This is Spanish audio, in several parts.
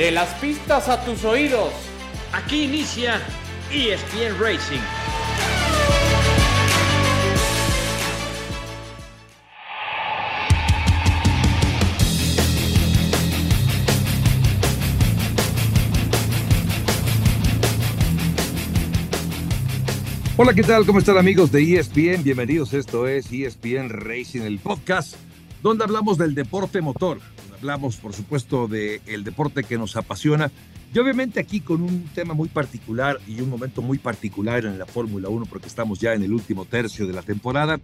De las pistas a tus oídos. Aquí inicia ESPN Racing. Hola, ¿qué tal? ¿Cómo están amigos de ESPN? Bienvenidos, esto es ESPN Racing, el podcast donde hablamos del deporte motor. Hablamos, por supuesto, del deporte que nos apasiona y obviamente aquí con un tema muy particular y un momento muy particular en la Fórmula 1 porque estamos ya en el último tercio de la temporada.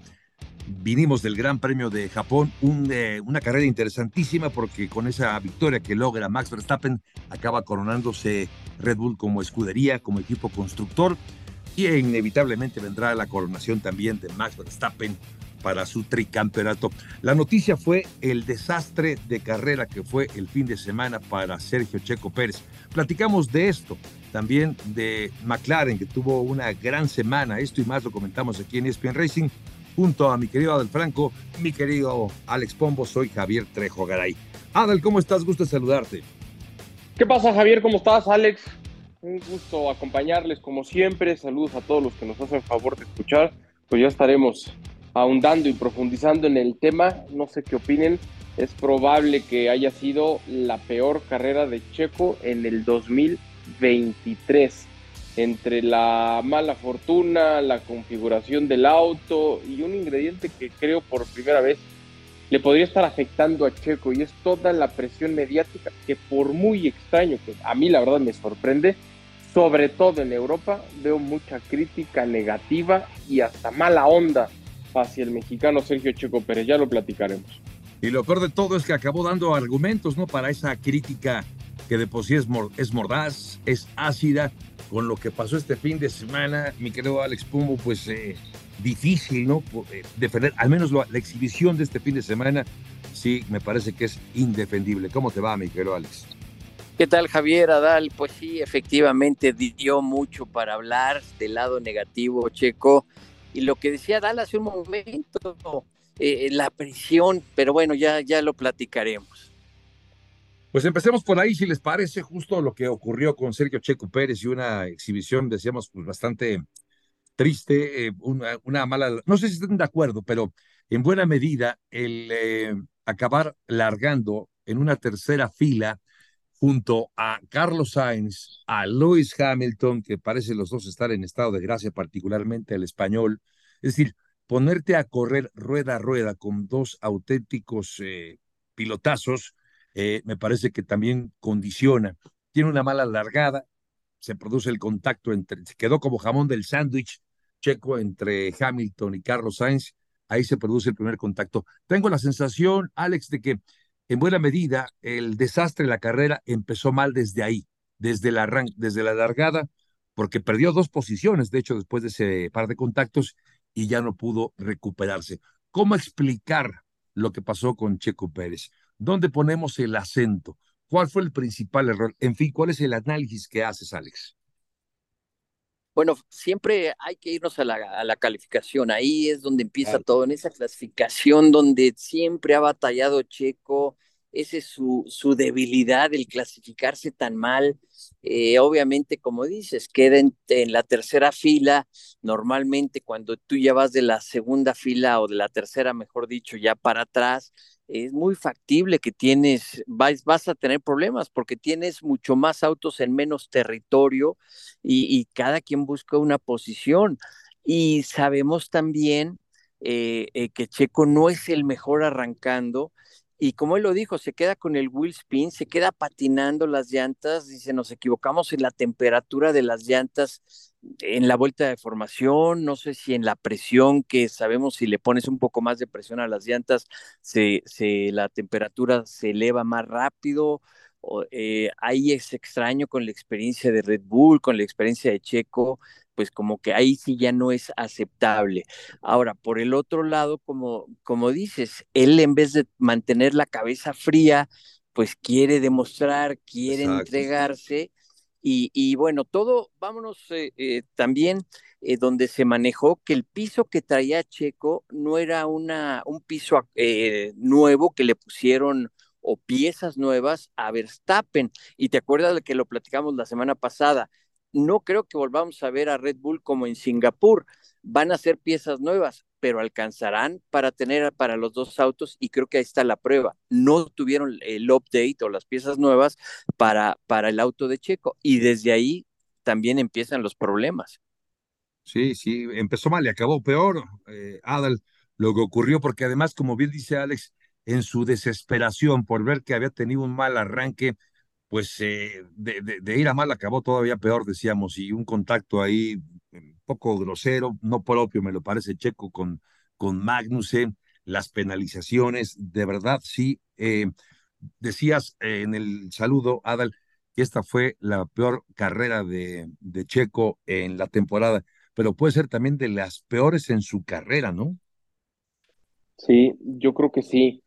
Vinimos del Gran Premio de Japón, eh, una carrera interesantísima porque con esa victoria que logra Max Verstappen acaba coronándose Red Bull como escudería, como equipo constructor y inevitablemente vendrá la coronación también de Max Verstappen para su tricampeonato. La noticia fue el desastre de carrera que fue el fin de semana para Sergio Checo Pérez. Platicamos de esto, también de McLaren, que tuvo una gran semana. Esto y más lo comentamos aquí en ESPN Racing, junto a mi querido Adel Franco, mi querido Alex Pombo, soy Javier Trejo Garay. Adel, ¿cómo estás? Gusto saludarte. ¿Qué pasa, Javier? ¿Cómo estás, Alex? Un gusto acompañarles como siempre. Saludos a todos los que nos hacen favor de escuchar. Pues ya estaremos ahondando y profundizando en el tema. No sé qué opinen. Es probable que haya sido la peor carrera de Checo en el 2023. Entre la mala fortuna, la configuración del auto y un ingrediente que creo por primera vez le podría estar afectando a Checo y es toda la presión mediática que por muy extraño que a mí la verdad me sorprende, sobre todo en Europa, veo mucha crítica negativa y hasta mala onda hacia el mexicano Sergio Checo Pérez. Ya lo platicaremos. Y lo peor de todo es que acabó dando argumentos, ¿no? Para esa crítica que de por sí es, es mordaz, es ácida, con lo que pasó este fin de semana, mi querido Alex Pumbo, pues eh, difícil, ¿no? Eh, defender, al menos la exhibición de este fin de semana, sí, me parece que es indefendible. ¿Cómo te va, mi querido Alex? ¿Qué tal Javier Adal? Pues sí, efectivamente dio mucho para hablar del lado negativo, Checo. Y lo que decía Adal hace un momento, eh, la presión, pero bueno, ya, ya lo platicaremos. Pues empecemos por ahí, si les parece justo lo que ocurrió con Sergio Checo Pérez y una exhibición, decíamos, pues bastante triste, eh, una, mala, no sé si están de acuerdo, pero en buena medida el eh, acabar largando en una tercera fila junto a Carlos Sainz, a Lewis Hamilton, que parece los dos estar en estado de gracia, particularmente el español. Es decir, ponerte a correr rueda a rueda con dos auténticos eh, pilotazos, eh, me parece que también condiciona. Tiene una mala largada, se produce el contacto entre, se quedó como jamón del sándwich checo entre Hamilton y Carlos Sainz, ahí se produce el primer contacto. Tengo la sensación, Alex, de que en buena medida, el desastre de la carrera empezó mal desde ahí, desde desde la largada, porque perdió dos posiciones, de hecho, después de ese par de contactos, y ya no pudo recuperarse. ¿Cómo explicar lo que pasó con Checo Pérez? ¿Dónde ponemos el acento? ¿Cuál fue el principal error? En fin, ¿cuál es el análisis que haces, Alex? Bueno, siempre hay que irnos a la, calificación. Ahí es donde empieza todo, en esa clasificación donde siempre ha batallado Checo. Esa es su, su debilidad, el clasificarse tan mal. Eh, obviamente, como dices, queda en, la tercera fila. Normalmente, cuando tú ya vas de la segunda fila o de la tercera, mejor dicho, ya para atrás, es muy factible que tienes, vas, vas, a tener problemas porque tienes mucho más autos en menos territorio y, cada quien busca una posición. Y sabemos también eh, eh, que Checo no es el mejor arrancando. Y como él lo dijo, se queda con el wheel spin, se queda patinando las llantas, dice, nos equivocamos en la temperatura de las llantas en la vuelta de formación, no sé si en la presión, que sabemos si le pones un poco más de presión a las llantas, se, se la temperatura se eleva más rápido. Eh, ahí es extraño con la experiencia de Red Bull, con la experiencia de Checo, pues como que ahí sí ya no es aceptable. Ahora, por el otro lado, como, como dices, él en vez de mantener la cabeza fría, pues quiere demostrar, quiere entregarse y, bueno, todo, vámonos eh, eh, también eh, donde se manejó que el piso que traía Checo no era una, un piso nuevo que le pusieron o piezas nuevas a Verstappen. Y te acuerdas de que lo platicamos la semana pasada. No creo que volvamos a ver a Red Bull como en Singapur. Van a ser piezas nuevas, pero alcanzarán para tener para los dos autos y creo que ahí está la prueba. No tuvieron el update o las piezas nuevas para, para el auto de Checo y desde ahí también empiezan los problemas. Sí, sí, empezó mal y acabó peor, eh, Adal, lo que ocurrió, porque además, como bien dice Alex, en su desesperación por ver que había tenido un mal arranque, pues eh, de, ir a mal acabó todavía peor, decíamos, y un contacto ahí un poco grosero, no propio, me lo parece, Checo con, con Magnussen, las penalizaciones, de verdad, sí. Eh, decías en el saludo, Adal, que esta fue la peor carrera de, de Checo en la temporada, pero puede ser también de las peores en su carrera, ¿no? Sí, yo creo que sí.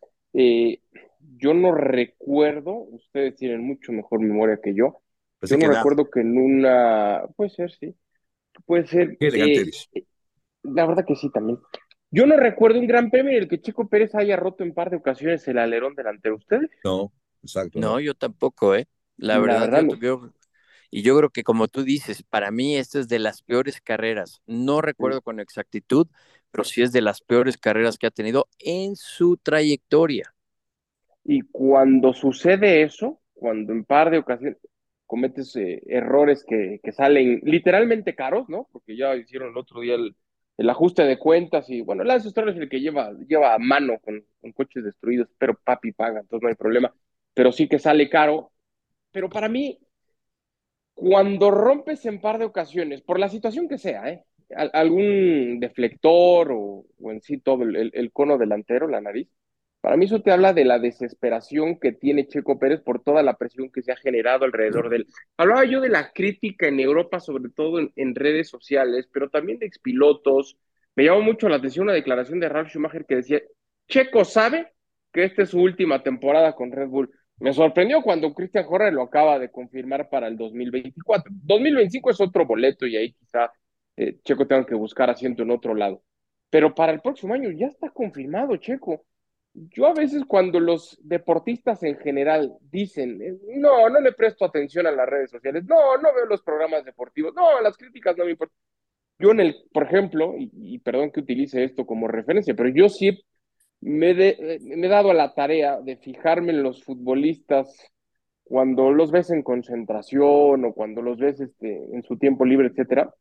Yo no recuerdo, ustedes tienen mucho mejor memoria que yo. yo no recuerdo que en una, puede ser, sí, puede ser. Eh, eh, la verdad que sí también. Yo no recuerdo un gran premio en el que Chico Pérez haya roto en par de ocasiones el alerón delantero. ¿Ustedes? No, exacto. No, yo tampoco, ¿eh? La, verdad, y yo creo que como tú dices, para mí esta es de las peores carreras. No recuerdo con exactitud, pero sí es de las peores carreras que ha tenido en su trayectoria. Y cuando sucede eso, cuando en par de ocasiones cometes eh, errores que, que, salen literalmente caros, ¿no? Porque ya hicieron el otro día el, el ajuste de cuentas y bueno, Lance Stroll es el que lleva, lleva a mano con, coches destruidos, pero papi paga, entonces no hay problema. Pero sí que sale caro. Pero para mí, cuando rompes en par de ocasiones, por la situación que sea, ¿eh? algún deflector o, en sí todo el, cono delantero, la nariz. Para mí eso te habla de la desesperación que tiene Checo Pérez por toda la presión que se ha generado alrededor de él. Hablaba yo de la crítica en Europa, sobre todo en, redes sociales, pero también de expilotos. Me llamó mucho la atención una declaración de Ralf Schumacher que decía, Checo sabe que esta es su última temporada con Red Bull. Me sorprendió cuando Christian Horner lo acaba de confirmar para el 2024. 2025 es otro boleto y ahí quizá eh, Checo tenga que buscar asiento en otro lado. Pero para el próximo año ya está confirmado, Checo. Yo a veces cuando los deportistas en general dicen, eh, no, no le presto atención a las redes sociales, no, no veo los programas deportivos, no, las críticas no me importan. Yo en el, por ejemplo, y, perdón que utilice esto como referencia, pero yo sí me, eh, me he dado a la tarea de fijarme en los futbolistas cuando los ves en concentración o cuando los ves este, en su tiempo libre, etcétera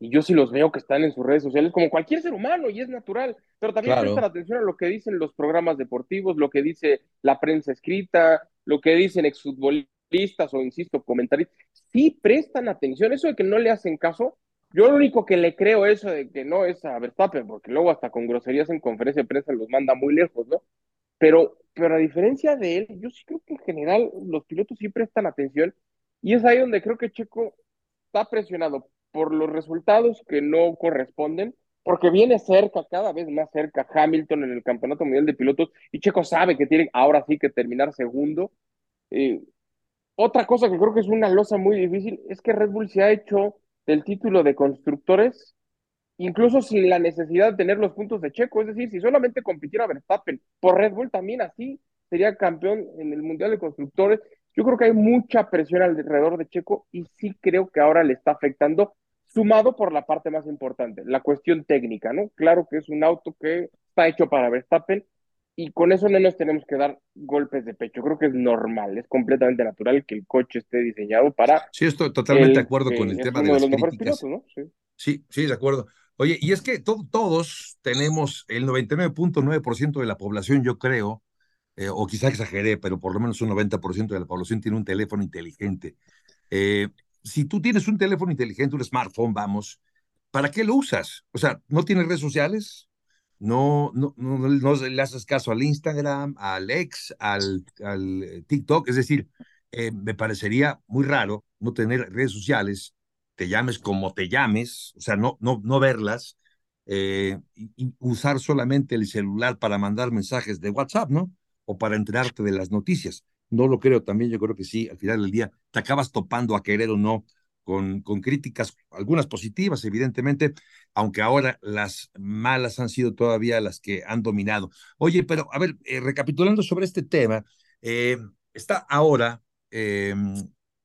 y yo sí los veo que están en sus redes sociales como cualquier ser humano y es natural, pero también prestan atención a lo que dicen los programas deportivos, lo que dice la prensa escrita, lo que dicen exfutbolistas o, insisto, comentarios. Sí prestan atención, eso de que no le hacen caso, yo lo único que le creo eso de que no es a Verstappen, porque luego hasta con groserías en conferencia de prensa los manda muy lejos, ¿no? Pero, pero a diferencia de él, yo sí creo que en general los pilotos sí prestan atención y es ahí donde creo que Checo está presionado por los resultados que no corresponden, porque viene cerca, cada vez más cerca Hamilton en el Campeonato Mundial de Pilotos y Checo sabe que tiene ahora sí que terminar segundo. Eh, otra cosa que creo que es una losa muy difícil es que Red Bull se ha hecho del título de constructores incluso sin la necesidad de tener los puntos de Checo, es decir, si solamente compitiera Verstappen por Red Bull también así sería campeón en el Mundial de Constructores yo creo que hay mucha presión alrededor de Checo y sí creo que ahora le está afectando, sumado por la parte más importante, la cuestión técnica, ¿no? Claro que es un auto que está hecho para Verstappen y con eso no nos tenemos que dar golpes de pecho. Creo que es normal, es completamente natural que el coche esté diseñado para. Sí, estoy totalmente de acuerdo con el tema de, las críticas. ¿no? sí. sí, de acuerdo. Oye, y es que todos tenemos el 99.9% de la población, yo creo, eh, o quizá exageré, pero por lo menos un 90% de la población tiene un teléfono inteligente. Eh, si tú tienes un teléfono inteligente, un smartphone, vamos, ¿para qué lo usas? O sea, ¿no tienes redes sociales? No, no, no, le haces caso al Instagram, al X, al, al eh, TikTok. Es decir, me parecería muy raro no tener redes sociales, te llames como te llames, o sea, no, no, no verlas, y usar solamente el celular para mandar mensajes de WhatsApp, ¿no? O para enterarte de las noticias. No lo creo también, yo creo que sí, al final del día te acabas topando a querer o no con, con críticas, algunas positivas, evidentemente, aunque ahora las malas han sido todavía las que han dominado. Oye, pero a ver, eh, recapitulando sobre este tema, eh, está ahora em,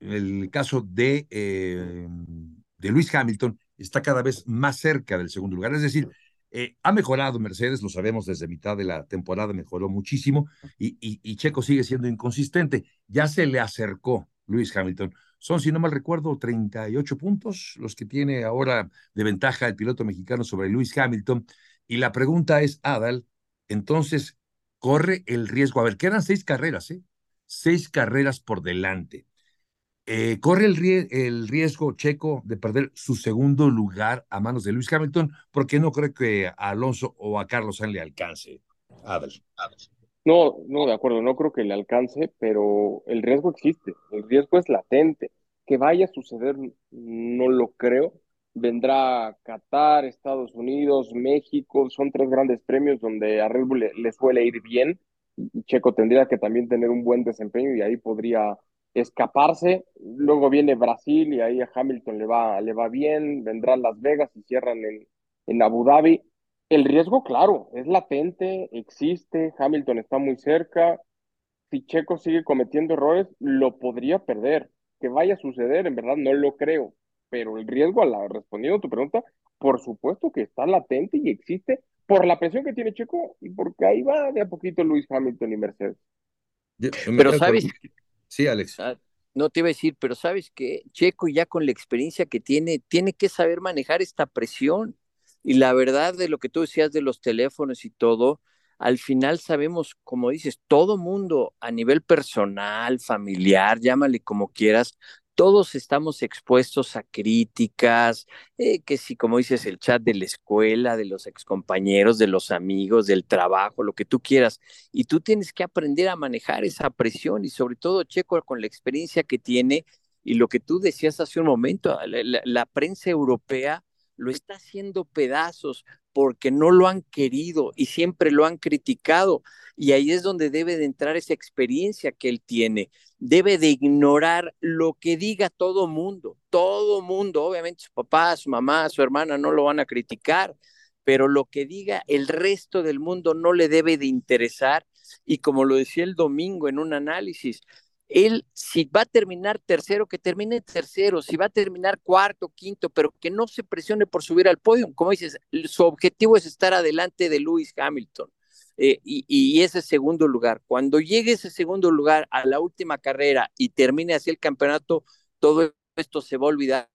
el caso de, em, de Luis Hamilton, está cada vez más cerca del segundo lugar, es decir, eh, ha mejorado Mercedes, lo sabemos desde mitad de la temporada, mejoró muchísimo y, y, Checo sigue siendo inconsistente. Ya se le acercó Luis Hamilton. Son, si no mal recuerdo, 38 puntos los que tiene ahora de ventaja el piloto mexicano sobre Luis Hamilton. Y la pregunta es, Adal, entonces, corre el riesgo. A ver, quedan seis carreras, ¿eh? Seis carreras por delante. Eh, corre el, riesgo checo de perder su segundo lugar a manos de Luis Hamilton, porque no creo que a Alonso o a Carlos Sainz le alcance. No, no, de acuerdo, no creo que le alcance, pero el riesgo existe, el riesgo es latente. Que vaya a suceder, no lo creo. Vendrá Qatar, Estados Unidos, México, son tres grandes premios donde a Red Bull le suele ir bien. Checo tendría que también tener un buen desempeño y ahí podría escaparse. Luego viene Brasil y ahí a Hamilton le va, le va bien. Vendrán Las Vegas y cierran en, en Abu Dhabi. El riesgo, claro, es latente, existe. Hamilton está muy cerca. Si Checo sigue cometiendo errores, lo podría perder. Que vaya a suceder, en verdad no lo creo. Pero el riesgo, a la, respondiendo a tu pregunta, por supuesto que está latente y existe por la presión que tiene Checo y porque ahí va de a poquito Luis Hamilton y Mercedes. Pero sabes, Sí, Alex. Ah, no te iba a decir, pero sabes que Checo ya con la experiencia que tiene, tiene que saber manejar esta presión. Y la verdad de lo que tú decías de los teléfonos y todo, al final sabemos, como dices, todo mundo a nivel personal, familiar, llámale como quieras, todos estamos expuestos a críticas, eh, que si, como dices, el chat de la escuela, de los excompañeros, de los amigos, del trabajo, lo que tú quieras. Y tú tienes que aprender a manejar esa presión y sobre todo, Checo, con la experiencia que tiene y lo que tú decías hace un momento, la prensa europea lo está haciendo pedazos porque no lo han querido y siempre lo han criticado. Y ahí es donde debe de entrar esa experiencia que él tiene. Debe de ignorar lo que diga todo mundo. Todo mundo, obviamente su papá, su mamá, su hermana no lo van a criticar, pero lo que diga el resto del mundo no le debe de interesar. Y como lo decía el domingo en un análisis, él, si va a terminar tercero, que termine tercero, si va a terminar cuarto, quinto, pero que no se presione por subir al podio. Como dices, su objetivo es estar adelante de Lewis Hamilton. Eh, y, ese segundo lugar. Cuando llegue ese segundo lugar a la última carrera y termine así el campeonato, todo esto se va a olvidar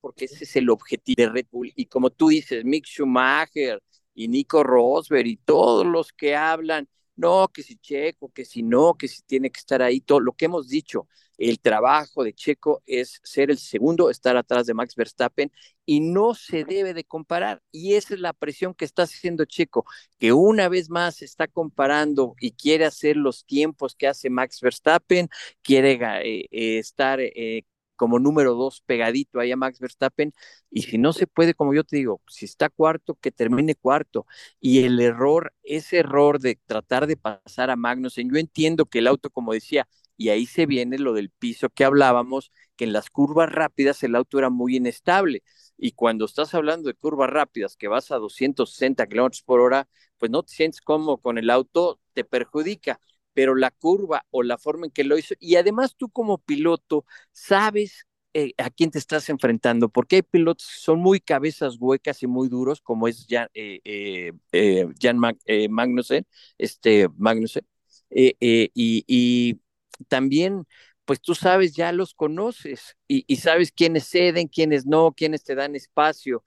porque ese es el objetivo de Red Bull. Y como tú dices, Mick Schumacher y Nico Rosberg y todos los que hablan no, que si Checo, que si no, que si tiene que estar ahí, todo lo que hemos dicho, el trabajo de Checo es ser el segundo, estar atrás de Max Verstappen y no se debe de comparar. Y esa es la presión que está haciendo Checo, que una vez más está comparando y quiere hacer los tiempos que hace Max Verstappen, quiere eh, eh, estar eh, como número dos pegadito ahí a Max Verstappen. Y si no se puede, como yo te digo, si está cuarto, que termine cuarto. Y el error, ese error de tratar de pasar a Magnussen, yo entiendo que el auto, como decía, y ahí se viene lo del piso que hablábamos, que en las curvas rápidas el auto era muy inestable. Y cuando estás hablando de curvas rápidas que vas a 260 kilómetros por hora, pues no te sientes cómodo con el auto, te perjudica pero la curva o la forma en que lo hizo, y además tú como piloto sabes eh, a quién te estás enfrentando, porque hay pilotos que son muy cabezas huecas y muy duros, como es Jan, eh, eh, Jan Magnussen, este Magnussen, y, también pues tú sabes, ya los conoces y, sabes quiénes ceden, quiénes no, quiénes te dan espacio.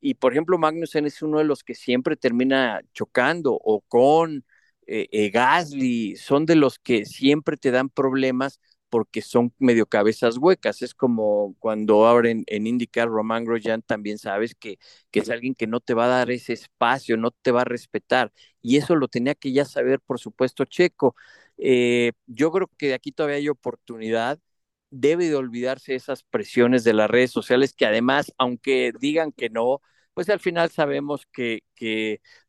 Y por ejemplo, Magnussen es uno de los que siempre termina chocando o con eh, eh, Gasly, son de los que siempre te dan problemas porque son medio cabezas huecas. Es como cuando abren en IndyCar Roman Grosjean, también sabes que, es alguien que no te va a dar ese espacio, no te va a respetar. Y eso lo tenía que ya saber, por supuesto, Checo. Eh, yo creo que aquí todavía hay oportunidad. Debe de olvidarse esas presiones de las redes sociales que además, aunque digan que no, pues al final sabemos que,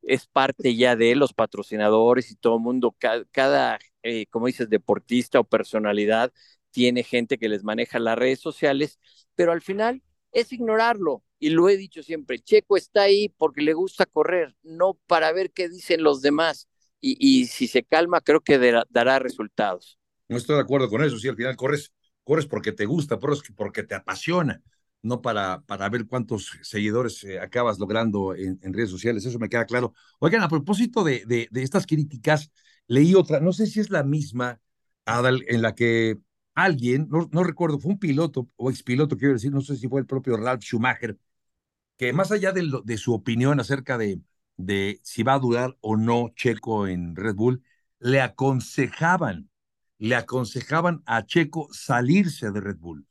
es parte ya de los patrocinadores y todo el mundo, cada, eh, como dices, deportista o personalidad tiene gente que les maneja las redes sociales, pero al final es ignorarlo. Y lo he dicho siempre, Checo está ahí porque le gusta correr, no para ver qué dicen los demás. Y, si se calma, creo que dará resultados. No estoy de acuerdo con eso, sí, al final corres, corres porque te gusta, porque te apasiona, no para, para ver cuántos seguidores eh, acabas logrando en, redes sociales, eso me queda claro. Oigan, a propósito de, de, estas críticas, leí otra, no sé si es la misma, Adal, en la que alguien, no, no recuerdo, fue un piloto o expiloto, quiero decir, no sé si fue el propio Ralph Schumacher, que más allá de, de su opinión acerca de, de si va a durar o no Checo en Red Bull, le aconsejaban, le aconsejaban a Checo salirse de Red Bull,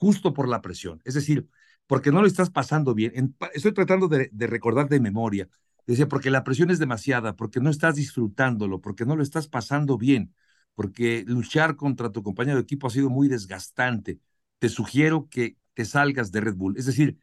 justo por la presión. Es decir, porque no lo estás pasando bien. estoy tratando de, de recordar de memoria. Decía, porque la presión es demasiada, porque no estás disfrutándolo, porque no lo estás pasando bien porque luchar contra tu compañero de equipo ha sido muy desgastante. Te sugiero que te salgas de Red Bull. Es decir,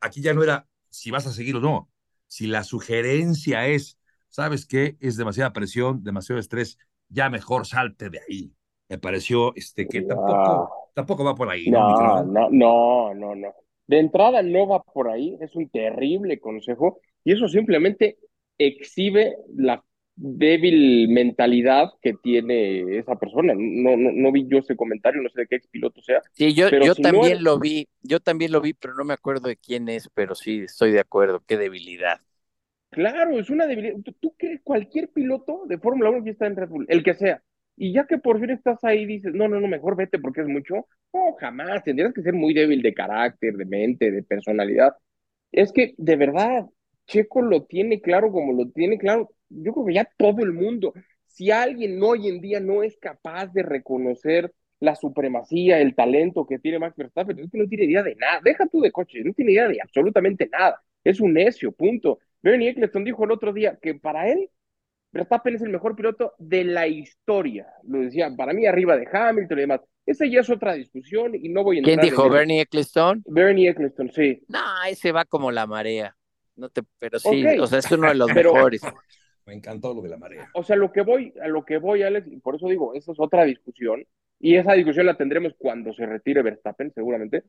aquí ya no era si vas a seguir o no. Si la sugerencia es, ¿sabes qué? Es demasiada presión, demasiado estrés, ya mejor salte de ahí. Me pareció este, que tampoco, tampoco va por ahí. No, no, no, no, no. De entrada no va por ahí, es un terrible consejo y eso simplemente exhibe la débil mentalidad que tiene esa persona. No, no, no vi yo ese comentario, no sé de qué ex piloto sea. Sí, yo, yo también lo vi, yo también lo vi, pero no me acuerdo de quién es, pero sí estoy de acuerdo, qué debilidad. Claro, es una debilidad. Tú, crees cualquier piloto de Fórmula 1 que está en Red Bull, el que sea, y ya que por fin estás ahí, dices, no, no, no, mejor vete porque es mucho. No, jamás, tendrías que ser muy débil de carácter, de mente, de personalidad. Es que, de verdad, Checo lo tiene claro como lo tiene claro yo creo que ya todo el mundo, si alguien hoy en día no es capaz de reconocer la supremacía, el talento que tiene Max Verstappen, es que no tiene idea de nada, deja tú de coche, no tiene idea de absolutamente nada, es un necio, punto. Bernie Eccleston dijo el otro día que para él Verstappen es el mejor piloto de la historia, lo decía, para mí arriba de Hamilton y demás. Esa ya es otra discusión y no voy a entrar ¿Quién dijo, Bernie Eccleston? Bernie Eccleston, sí. No, ese va como la marea. No te, pero sí, o sea, es uno de los mejores. Me encantó lo de la marea. O sea, lo que voy, a lo que voy, Alex, y por eso digo, esa es otra discusión, y esa discusión la tendremos cuando se retire Verstappen, seguramente,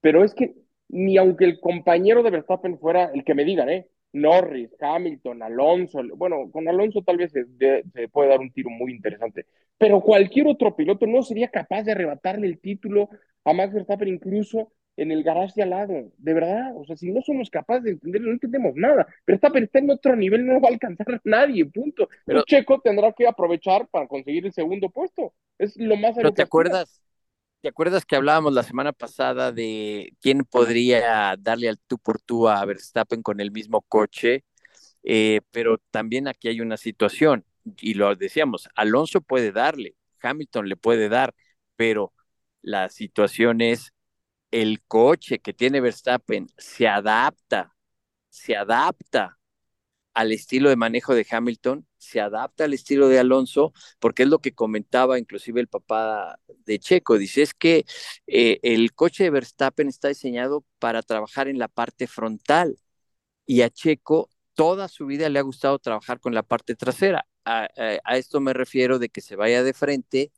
pero es que ni aunque el compañero de Verstappen fuera el que me digan, ¿eh? Norris, Hamilton, Alonso, bueno, con Alonso tal vez se, se, puede dar un tiro muy interesante, pero cualquier otro piloto no sería capaz de arrebatarle el título a Max Verstappen incluso en el garaje de al lado, de verdad, o sea, si no somos capaces de entenderlo, no entendemos nada, pero está, en otro nivel, no va a alcanzar nadie, punto. Pero Checo tendrá que aprovechar para conseguir el segundo puesto, es lo más... Pero te acuerdas, ¿te acuerdas que hablábamos la semana pasada de quién podría darle al tú por tú a Verstappen con el mismo coche? Eh, pero también aquí hay una situación, y lo decíamos, Alonso puede darle, Hamilton le puede dar, pero la situación es el coche que tiene Verstappen se adapta, se adapta al estilo de manejo de Hamilton, se adapta al estilo de Alonso, porque es lo que comentaba inclusive el papá de Checo, dice, es que eh, el coche de Verstappen está diseñado para trabajar en la parte frontal y a Checo toda su vida le ha gustado trabajar con la parte trasera. a esto me refiero de que se vaya de frente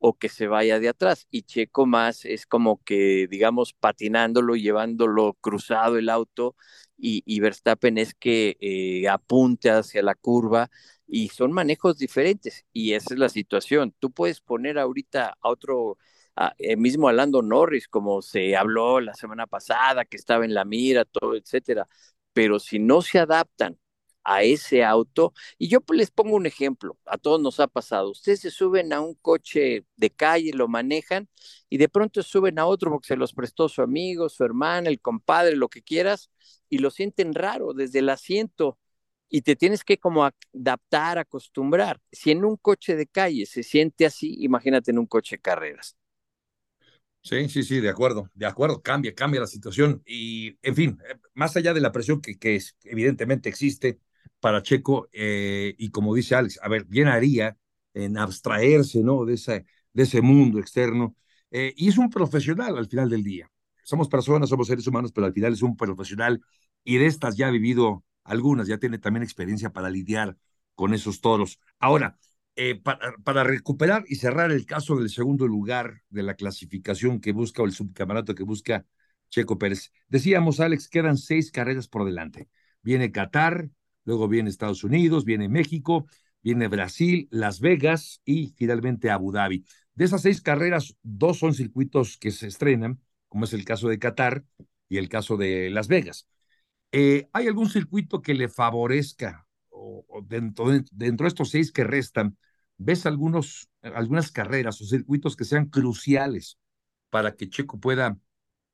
o que se vaya de atrás. Y Checo más es como que, digamos, patinándolo, llevándolo cruzado el auto y, Verstappen es que eh, apunte hacia la curva y son manejos diferentes y esa es la situación. Tú puedes poner ahorita a otro, eh, mismo a Lando Norris, como se habló la semana pasada, que estaba en la mira, todo, etcétera, pero si no se adaptan a ese auto. Y yo pues, les pongo un ejemplo, a todos nos ha pasado. Ustedes se suben a un coche de calle, lo manejan y de pronto suben a otro porque se los prestó su amigo, su hermana, el compadre, lo que quieras, y lo sienten raro desde el asiento y te tienes que como adaptar, acostumbrar. Si en un coche de calle se siente así, imagínate en un coche de carreras. Sí, sí, sí, de acuerdo, de acuerdo, cambia, cambia la situación y, en fin, eh, más allá de la presión que, que evidentemente existe, para Checo, eh, y como dice Alex, a ver, bien haría en abstraerse, ¿no? De ese, de ese mundo externo. Eh, y es un profesional al final del día. Somos personas, somos seres humanos, pero al final es un profesional y de estas ya ha vivido algunas, ya tiene también experiencia para lidiar con esos toros. Ahora, eh, para, para, recuperar y cerrar el caso del segundo lugar de la clasificación que busca o el subcampeonato que busca Checo Pérez. Decíamos, Alex, quedan seis carreras por delante. Viene Qatar, luego viene Estados Unidos, viene México, viene Brasil, Las Vegas y finalmente Abu Dhabi. De esas seis carreras, dos son circuitos que se estrenan, como es el caso de Qatar y el caso de Las Vegas. Eh, ¿Hay algún circuito que le favorezca o, dentro, dentro de estos seis que restan? ¿Ves algunos, algunas carreras o circuitos que sean cruciales para que Checo pueda,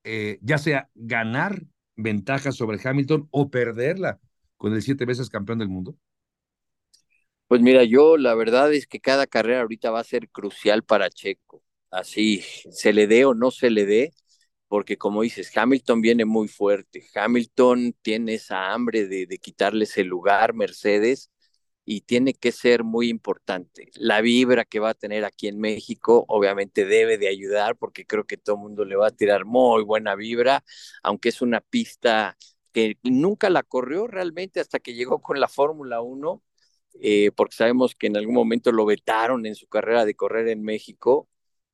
eh, ya sea ganar ventaja sobre Hamilton o perderla con el siete veces campeón del mundo? Pues mira, yo la verdad es que cada carrera ahorita va a ser crucial para Checo. Así, se le dé o no se le dé, porque como dices, Hamilton viene muy fuerte. Hamilton tiene esa hambre de, de quitarles el lugar, Mercedes, y tiene que ser muy importante. La vibra que va a tener aquí en México obviamente debe de ayudar porque creo que todo el mundo le va a tirar muy buena vibra, aunque es una pista que nunca la corrió realmente hasta que llegó con la Fórmula 1, eh, porque sabemos que en algún momento lo vetaron en su carrera de correr en México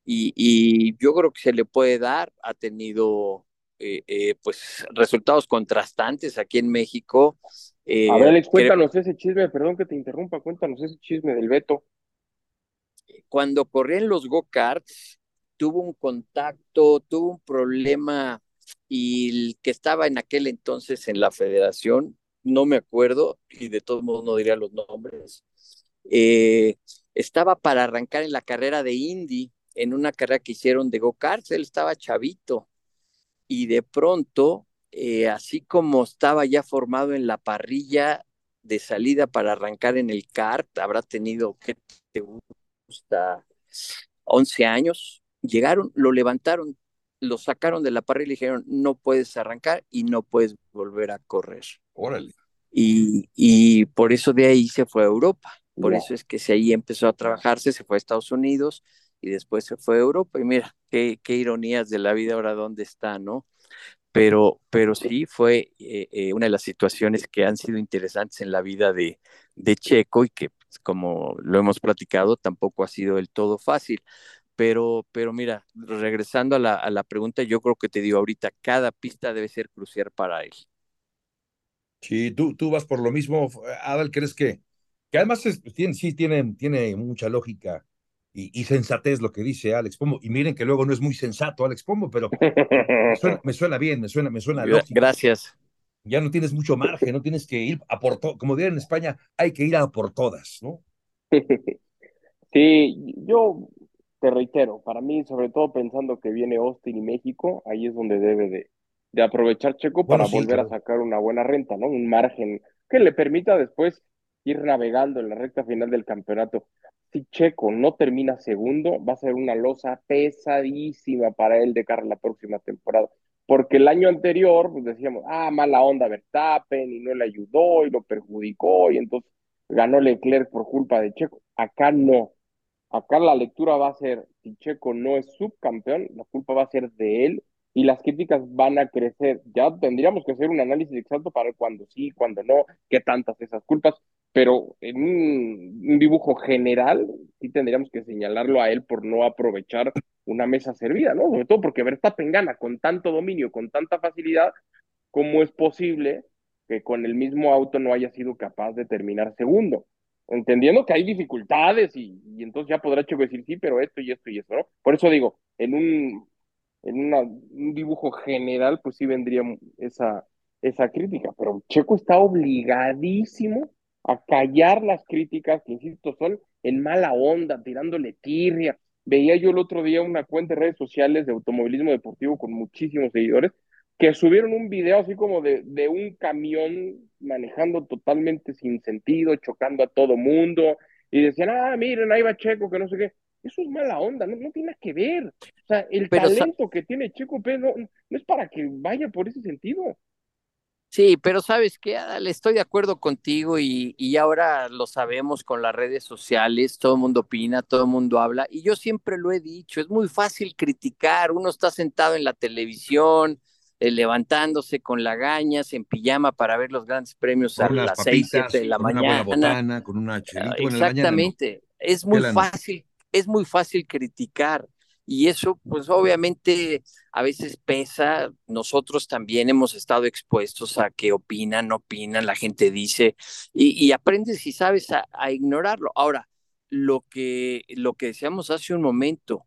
y, yo creo que se le puede dar, ha tenido eh, eh, pues resultados contrastantes aquí en México. a ver, Alex, cuéntanos ese chisme, perdón que te interrumpa, cuéntanos ese chisme del veto. Cuando corría en los go-karts, tuvo un contacto, tuvo un problema y el que estaba en aquel entonces en la federación, no me acuerdo y de todos modos no diría los nombres, eh, estaba para arrancar en la carrera de Indy, en una carrera que hicieron de go-karts, él estaba chavito y de pronto, eh, así como estaba ya formado en la parrilla de salida para arrancar en el kart, habrá tenido, ¿qué te gusta? 11 años, llegaron, lo levantaron lo sacaron de la parrilla y le dijeron, no puedes arrancar y no puedes volver a correr. Órale. Y, y por eso de ahí se fue a Europa. Por eso es que si ahí empezó a trabajarse, se fue a Estados Unidos y después se fue a Europa. Y mira, qué, qué ironías de la vida ahora dónde está, ¿no? Pero, pero sí fue eh, eh, una de las situaciones que han sido interesantes en la vida de, de Checo y que, pues, como lo hemos platicado, tampoco ha sido del todo fácil. Pero, pero mira, regresando a la, a la pregunta, yo creo que te digo ahorita, cada pista debe ser crucial para él. Sí, tú, tú vas por lo mismo, Adal, ¿crees que? Que además sí tiene, tiene mucha lógica y, y, sensatez lo que dice Alex Pombo. Y miren que luego no es muy sensato Alex Pombo, pero me suena, me suena bien, me suena, me suena lógico. Gracias. Ya no tienes mucho margen, no tienes que ir a por todo, como dirían en España, hay que ir a por todas, ¿no? Sí, yo te reitero, para mí, sobre todo pensando que viene Austin y México, ahí es donde debe de, de aprovechar Checo para volver a sacar una buena renta, ¿no? Un margen que le permita después ir navegando en la recta final del campeonato. Si Checo no termina segundo, va a ser una losa pesadísima para él de cara a la próxima temporada. Porque el año anterior, pues decíamos, ah, mala onda Verstappen y no le ayudó y lo perjudicó y entonces ganó Leclerc por culpa de Checo. Acá no. Acá la lectura va a ser, si Checo no es subcampeón, la culpa va a ser de él y las críticas van a crecer. Ya tendríamos que hacer un análisis exacto para ver cuándo sí, cuándo no, qué tantas esas culpas, pero en un, dibujo general sí tendríamos que señalarlo a él por no aprovechar una mesa servida, ¿no? Sobre todo porque Verstappen gana con tanto dominio, con tanta facilidad, ¿cómo es posible que con el mismo auto no haya sido capaz de terminar segundo? entendiendo que hay dificultades y, entonces ya podrá Checo decir sí, pero esto y esto y esto, ¿no? Por eso digo, en un, en un dibujo general, pues sí vendría esa, esa crítica, pero Checo está obligadísimo a callar las críticas que, insisto, son en mala onda, tirándole tirria. Veía yo el otro día una cuenta de redes sociales de automovilismo deportivo con muchísimos seguidores que subieron un video así como de, de un camión manejando totalmente sin sentido, chocando a todo mundo, y decían, ah, miren, ahí va Checo, que no sé qué. Eso es mala onda, no, no tiene que ver. O sea, el talento que tiene Checo Pérez no, es para que vaya por ese sentido. Sí, pero sabes que estoy de acuerdo contigo y, y, ahora lo sabemos con las redes sociales, todo el mundo opina, todo el mundo habla y yo siempre lo he dicho, es muy fácil criticar, uno está sentado en la televisión, eh, levantándose con lagañas, en pijama para ver los grandes premios a las seis, siete de la con mañana. Una buena botana, con una chelita, Exactamente. es muy fácil, es muy fácil criticar y eso pues obviamente a veces pesa, nosotros también hemos estado expuestos a que opinan, opinan, la gente dice y, aprendes y sabes a, ignorarlo. Ahora, lo que, lo que decíamos hace un momento,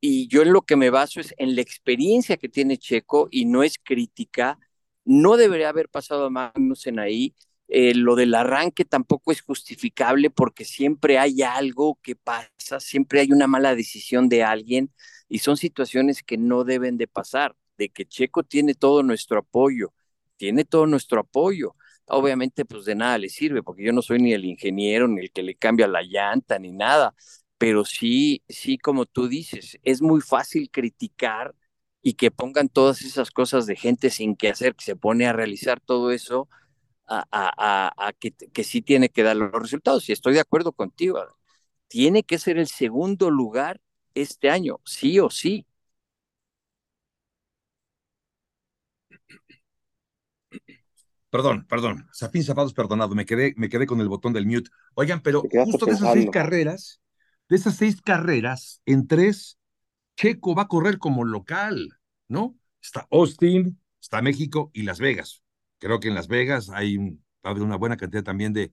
y yo en lo que me baso es en la experiencia que tiene Checo y no es crítica, no debería haber pasado a Magnussen ahí, eh, lo del arranque tampoco es justificable porque siempre hay algo que pasa, siempre hay una mala decisión de alguien y son situaciones que no deben de pasar, de que Checo tiene todo nuestro apoyo, tiene todo nuestro apoyo. Obviamente, pues de nada le sirve, porque yo no soy ni el ingeniero, ni el que le cambia la llanta, ni nada, pero sí, sí, como tú dices, es muy fácil criticar y que pongan todas esas cosas de gente sin que hacer, que se pone a realizar todo eso, a, que, que, sí tiene que dar los resultados. Y estoy de acuerdo contigo. Tiene que ser el segundo lugar este año, sí o sí. Perdón, perdón. Zafín Zapatos, perdonado. Me quedé, me quedé con el botón del mute. Oigan, pero justo de esas seis carreras, de esas seis carreras, en tres, Checo va a correr como local, ¿no? Está Austin, está México y Las Vegas. Creo que en Las Vegas hay una buena cantidad también de,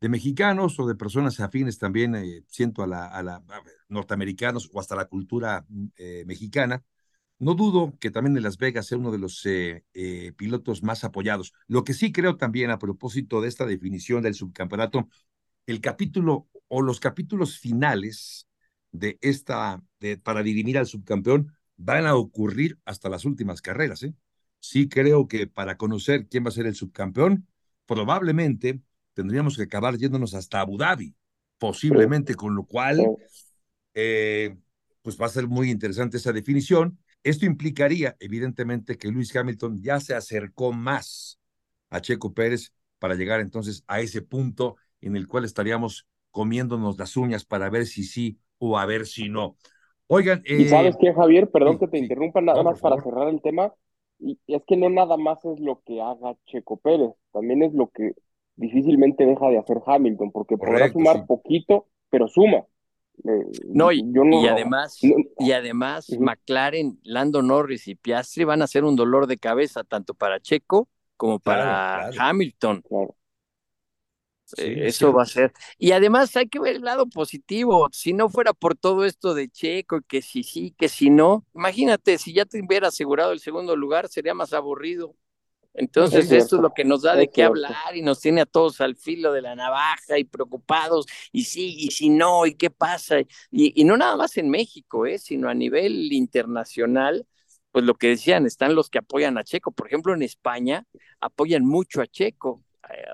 de mexicanos o de personas afines también, eh, siento, a la, a la norteamericanos o hasta la cultura eh, mexicana. No dudo que también en Las Vegas sea uno de los eh, pilotos más apoyados. Lo que sí creo también a propósito de esta definición del subcampeonato, el capítulo o los capítulos finales de esta, de, para dirimir al subcampeón, van a ocurrir hasta las últimas carreras. ¿eh? Sí creo que para conocer quién va a ser el subcampeón, probablemente tendríamos que acabar yéndonos hasta Abu Dhabi, posiblemente, con lo cual, eh, pues va a ser muy interesante esa definición. Esto implicaría, evidentemente, que Luis Hamilton ya se acercó más a Checo Pérez para llegar entonces a ese punto en el cual estaríamos comiéndonos las uñas para ver si sí o a ver si no. Oigan. ¿Y sabes eh, qué, Javier? Perdón que te interrumpa, nada más para cerrar el tema. Y es que no nada más es lo que haga Checo Pérez, también es lo que difícilmente deja de hacer Hamilton, porque podrá sumar poquito, pero suma. Eh, no, y, además, y además McLaren, Lando Norris y Piastri van a ser un dolor de cabeza tanto para Checo como para Hamilton. Claro. Eh, eso va a ser. Y además hay que ver el lado positivo. Si no fuera por todo esto de Checo, que si sí, que si no, imagínate, si ya te hubiera asegurado el segundo lugar, sería más aburrido. Entonces, esto es lo que nos da de qué hablar y nos tiene a todos al filo de la navaja y preocupados, y sí, y si no, y qué pasa. Y, y no nada más en México, ¿eh? sino a nivel internacional, pues lo que decían, están los que apoyan a Checo. Por ejemplo, en España apoyan mucho a Checo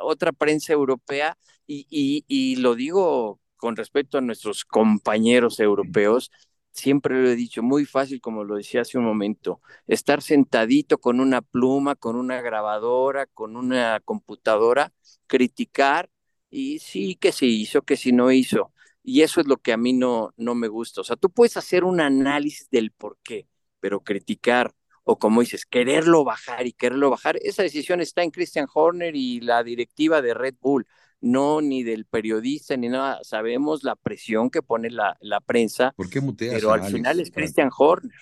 otra prensa europea, y, y, lo digo con respecto a nuestros compañeros europeos, siempre lo he dicho, muy fácil, como lo decía hace un momento, estar sentadito con una pluma, con una grabadora, con una computadora, criticar y sí que se hizo, que si no hizo. Y eso es lo que a mí no, no me gusta. O sea, tú puedes hacer un análisis del por qué, pero criticar o como dices, quererlo bajar y quererlo bajar, esa decisión está en Christian Horner y la directiva de Red Bull, no ni del periodista ni nada. Sabemos la presión que pone la, la prensa, ¿Por qué muteas pero al final es Christian Horner.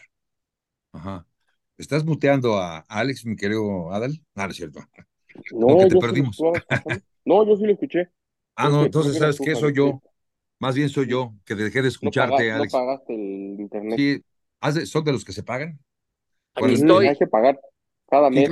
Ajá. ¿Estás muteando a Alex, mi querido Adal? No, no es cierto. No, te perdimos. no, yo sí lo escuché. Ah, no, entonces, ¿sabes qué? Soy yo. Más bien soy yo, que dejé de escucharte, Alex. No pagaste el internet. Sí, ¿son de los que se pagan? Aquí estoy. Hay que pagar cada mes.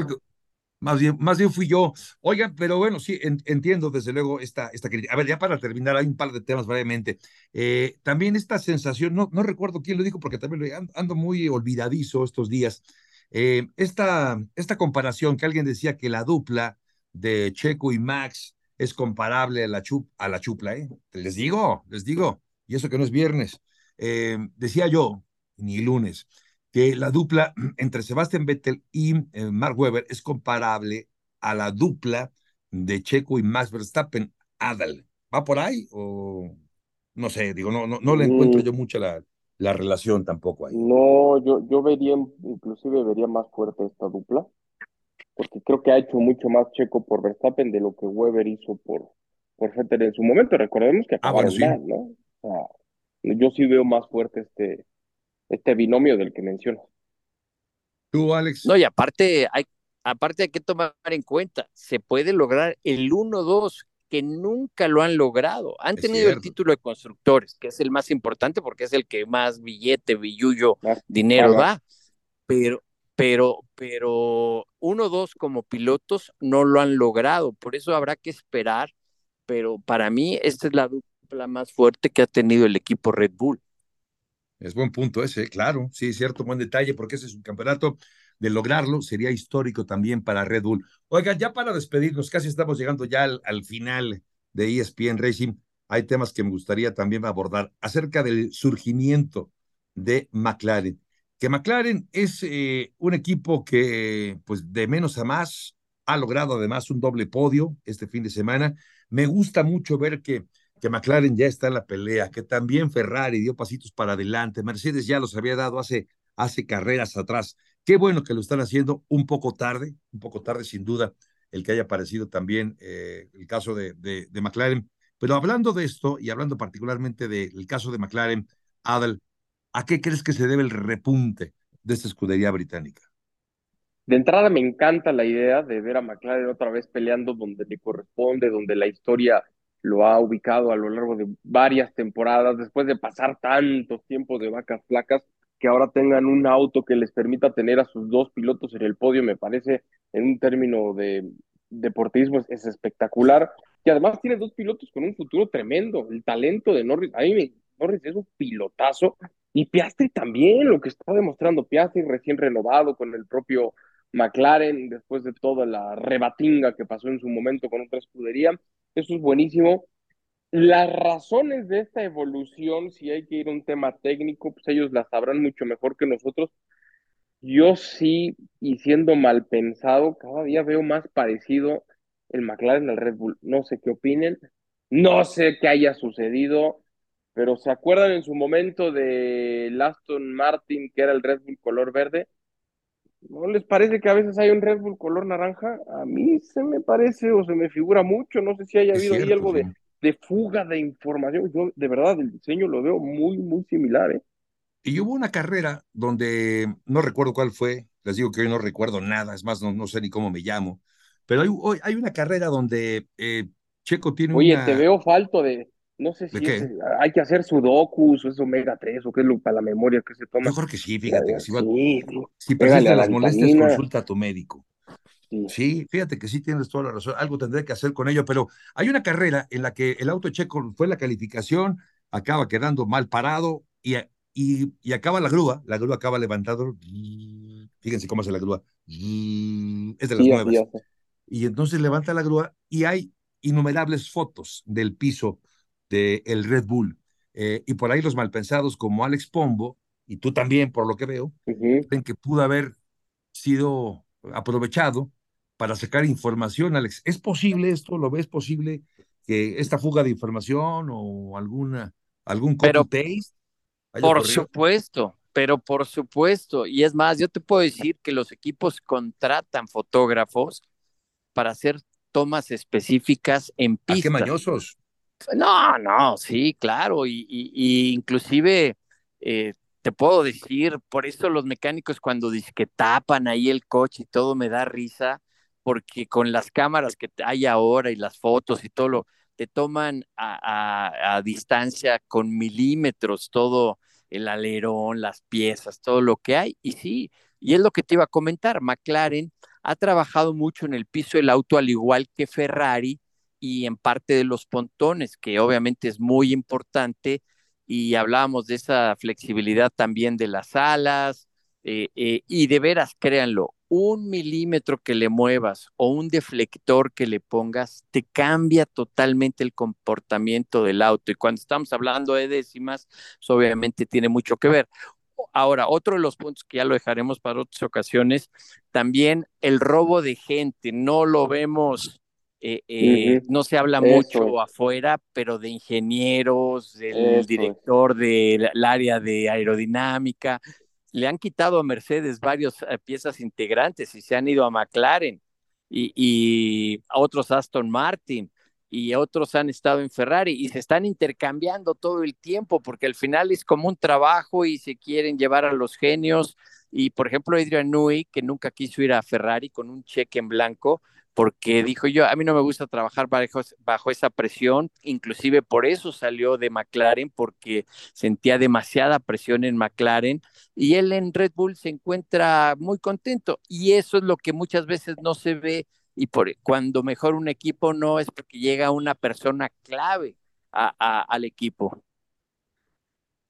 más bien, más bien fui yo. Oigan, pero bueno, sí, entiendo desde luego esta, esta crítica. A ver, ya para terminar, hay un par de temas brevemente. Eh, también esta sensación, no, no recuerdo quién lo dijo, porque también ando muy olvidadizo estos días. Eh, esta, esta comparación que alguien decía que la dupla de Checo y Max es comparable a la, chup, a la chupla, ¿eh? Les digo, les digo, y eso que no es viernes. Eh, decía yo, ni lunes, que la dupla entre Sebastian Vettel y eh, Mark Webber es comparable a la dupla de Checo y Max Verstappen, Adal. ¿Va por ahí o no sé, digo, no, no, no le encuentro mm. yo mucha la, la relación tampoco ahí. No, yo, yo vería, inclusive vería más fuerte esta dupla, porque creo que ha hecho mucho más Checo por Verstappen de lo que Weber hizo por, por Vettel en su momento. Recordemos que Ah, acabaron bueno, sí. mal, ¿no? O sea, yo sí veo más fuerte este, este binomio del que mencionas. Tú, Alex. No, y aparte hay, aparte hay que tomar en cuenta, se puede lograr el 1-2, que nunca lo han logrado. Han Es tenido el título de constructores, que es el más importante porque es el que más billete, billullo, Más dinero paga. da. Pero, pero, pero 1-2 como pilotos no lo han logrado. Por eso habrá que esperar. Pero para mí, esta es la dupla más fuerte que ha tenido el equipo Red Bull. Es buen punto ese, claro, sí, cierto, buen detalle, porque ese es un campeonato de lograrlo, sería histórico también para Red Bull. Oigan, ya para despedirnos, casi estamos llegando ya al, al final de ESPN Racing, hay temas que me gustaría también abordar acerca del surgimiento de McLaren, que McLaren es eh, un equipo que, pues, de menos a más, ha logrado además un doble podio este fin de semana. Me gusta mucho ver que que McLaren ya está en la pelea, que también Ferrari dio pasitos para adelante, Mercedes ya los había dado hace, hace carreras atrás. Qué bueno que lo están haciendo un poco tarde, un poco tarde sin duda, el que haya aparecido también eh, el caso de, de, de, McLaren. Pero hablando de esto y hablando particularmente del caso de McLaren, Adel, ¿a qué crees que se debe el repunte de esta escudería británica? De entrada me encanta la idea de ver a McLaren otra vez peleando donde le corresponde, donde la historia lo ha ubicado a lo largo de varias temporadas, después de pasar tantos tiempos de vacas flacas, que ahora tengan un auto que les permita tener a sus dos pilotos en el podio, me parece, en un término de deportismo, es, es espectacular. Y además tiene dos pilotos con un futuro tremendo. El talento de Norris, a mí me, Norris es un pilotazo. Y Piastri también, lo que está demostrando Piastri, recién renovado con el propio McLaren, después de toda la rebatinga que pasó en su momento con otra escudería. Eso es buenísimo. Las razones de esta evolución, si hay que ir a un tema técnico, pues ellos las sabrán mucho mejor que nosotros. Yo sí, y siendo mal pensado, cada día veo más parecido el McLaren al Red Bull. No sé qué opinen, no sé qué haya sucedido, pero ¿se acuerdan en su momento de Aston Martin, que era el Red Bull color verde? ¿No les parece que a veces hay un Red Bull color naranja? A mí se me parece o se me figura mucho, no sé si haya habido cierto, ahí algo sí. de, de, fuga de información. Yo de verdad el diseño lo veo muy, muy similar. ¿eh? Y hubo una carrera donde no recuerdo cuál fue, les digo que hoy no recuerdo nada, es más, no, no sé ni cómo me llamo, pero hay, hoy hay una carrera donde eh, Checo tiene Oye, una... te veo falto de, no sé si ¿De es, hay que hacer sudokus o es omega 3 o qué es lo para la memoria que se toma. Creo que sí, fíjate que sí. Va... Sí, sí. Si persisten las molestias, consulta a tu médico. Sí. sí. fíjate que sí tienes toda la razón. Algo tendré que hacer con ello, pero hay una carrera en la que el auto checo fue la calificación, acaba quedando mal parado y, y, y acaba la grúa. La grúa acaba levantando. Fíjense cómo hace la grúa. Es de las nuevas. Y entonces levanta la grúa y hay innumerables fotos del piso del el Red Bull. Eh, y por ahí los malpensados como Alex Pombo, y tú también, por lo que veo, uh -huh. creen que pudo haber sido aprovechado para sacar información, Alex. ¿Es posible esto? ¿Lo ves posible que esta fuga de información o alguna algún pero, paste? Por ocurrido? supuesto, pero por supuesto. Y es más, yo te puedo decir que los equipos contratan fotógrafos para hacer tomas específicas en pistas. ¿A qué mañosos? No, no, sí, claro, y, y, inclusive eh, te puedo decir, por eso los mecánicos cuando dicen que tapan ahí el coche y todo me da risa, porque con las cámaras que hay ahora y las fotos y todo lo, te toman a, a, a distancia con milímetros todo el alerón, las piezas, todo lo que hay, y sí, y es lo que te iba a comentar, McLaren ha trabajado mucho en el piso del auto, al igual que Ferrari, y en parte de los pontones, que obviamente es muy importante, y hablábamos de esa flexibilidad también de las alas, eh, eh, y de veras, créanlo, un milímetro que le muevas o un deflector que le pongas, te cambia totalmente el comportamiento del auto. Y cuando estamos hablando de décimas, pues obviamente tiene mucho que ver. Ahora, otro de los puntos que ya lo dejaremos para otras ocasiones, también el robo de gente, no lo vemos eh, eh, uh -huh. no se habla Eso mucho afuera, pero de ingenieros, del Eso director del área de aerodinámica. Le han quitado a Mercedes varias uh, piezas integrantes y se han ido a McLaren y, y, a otros Aston Martin. y otros han estado en Ferrari y se están intercambiando todo el tiempo porque al final es como un trabajo y se quieren llevar a los genios. Y por ejemplo, Adrian Newey, que nunca quiso ir a Ferrari con un cheque en blanco, porque dijo yo, a mí no me gusta trabajar bajo, bajo, esa presión, inclusive por eso salió de McLaren, porque sentía demasiada presión en McLaren, y él en Red Bull se encuentra muy contento, y eso es lo que muchas veces no se ve y por, cuando mejor un equipo no es porque llega una persona clave al equipo.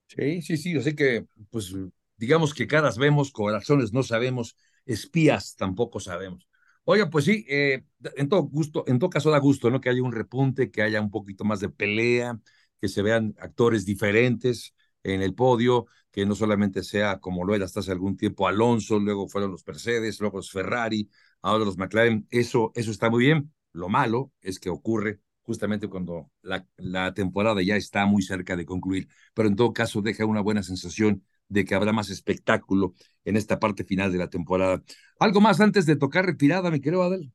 Sí, sí, sí, así que, pues, digamos que caras vemos, corazones no sabemos, espías tampoco sabemos. Oiga, pues sí, eh, en todo gusto, en todo caso da gusto, ¿no? Que haya un repunte, que haya un poquito más de pelea, que se vean actores diferentes en el podio, que no solamente sea como lo era hasta hace algún tiempo Alonso, luego fueron los Mercedes, luego los Ferrari, ahora los McLaren, eso, eso está muy bien. Lo malo es que ocurre justamente cuando la, la temporada ya está muy cerca de concluir, pero en todo caso deja una buena sensación de que habrá más espectáculo en esta parte final de la temporada. ¿Algo más antes de tocar retirada, mi querido Adel?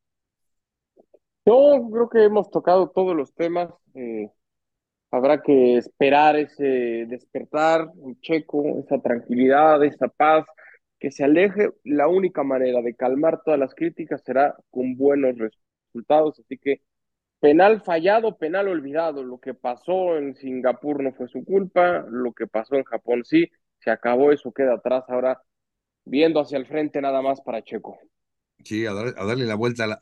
No, creo que hemos tocado todos los temas. Eh, habrá que esperar ese despertar, un checo, esa tranquilidad, esa paz, que se aleje, la única manera de calmar todas las críticas será con buenos resultados. Así que penal fallado, penal olvidado. Lo que pasó en Singapur no fue su culpa, lo que pasó en Japón sí, se acabó, eso queda atrás. Ahora viendo hacia el frente nada más para Checo. Sí, a, darle la vuelta a la,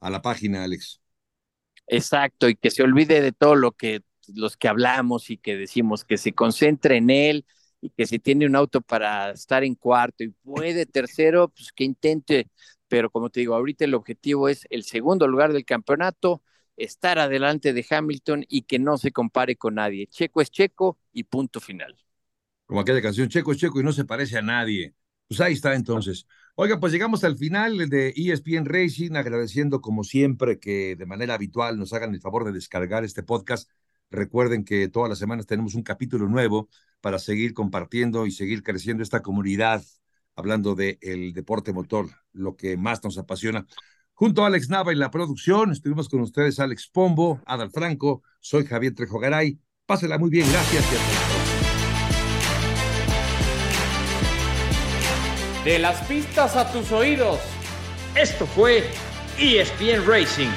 a la página, Alex. Exacto, y que se olvide de todo lo que los que hablamos y que decimos que se concentre en él, y que si tiene un auto para estar en cuarto y puede tercero, pues que intente, pero como te digo, ahorita el objetivo es el segundo lugar del campeonato, estar adelante de Hamilton y que no se compare con nadie. Checo es Checo y punto final. Como aquella canción, Checo Checo y no se parece a nadie. Pues ahí está entonces. Oiga, pues llegamos al final de ESPN Racing, agradeciendo como siempre que de manera habitual nos hagan el favor de descargar este podcast Recuerden que todas las semanas tenemos un capítulo nuevo para seguir compartiendo y seguir creciendo esta comunidad, hablando del el deporte motor, lo que más nos apasiona. Junto a Alex Nava en la producción, estuvimos con ustedes Alex Pombo, Adal Franco, soy Javier Trejo Garay. Pásela muy bien, gracias De las pistas a tus oídos. Esto fue ESPN Racing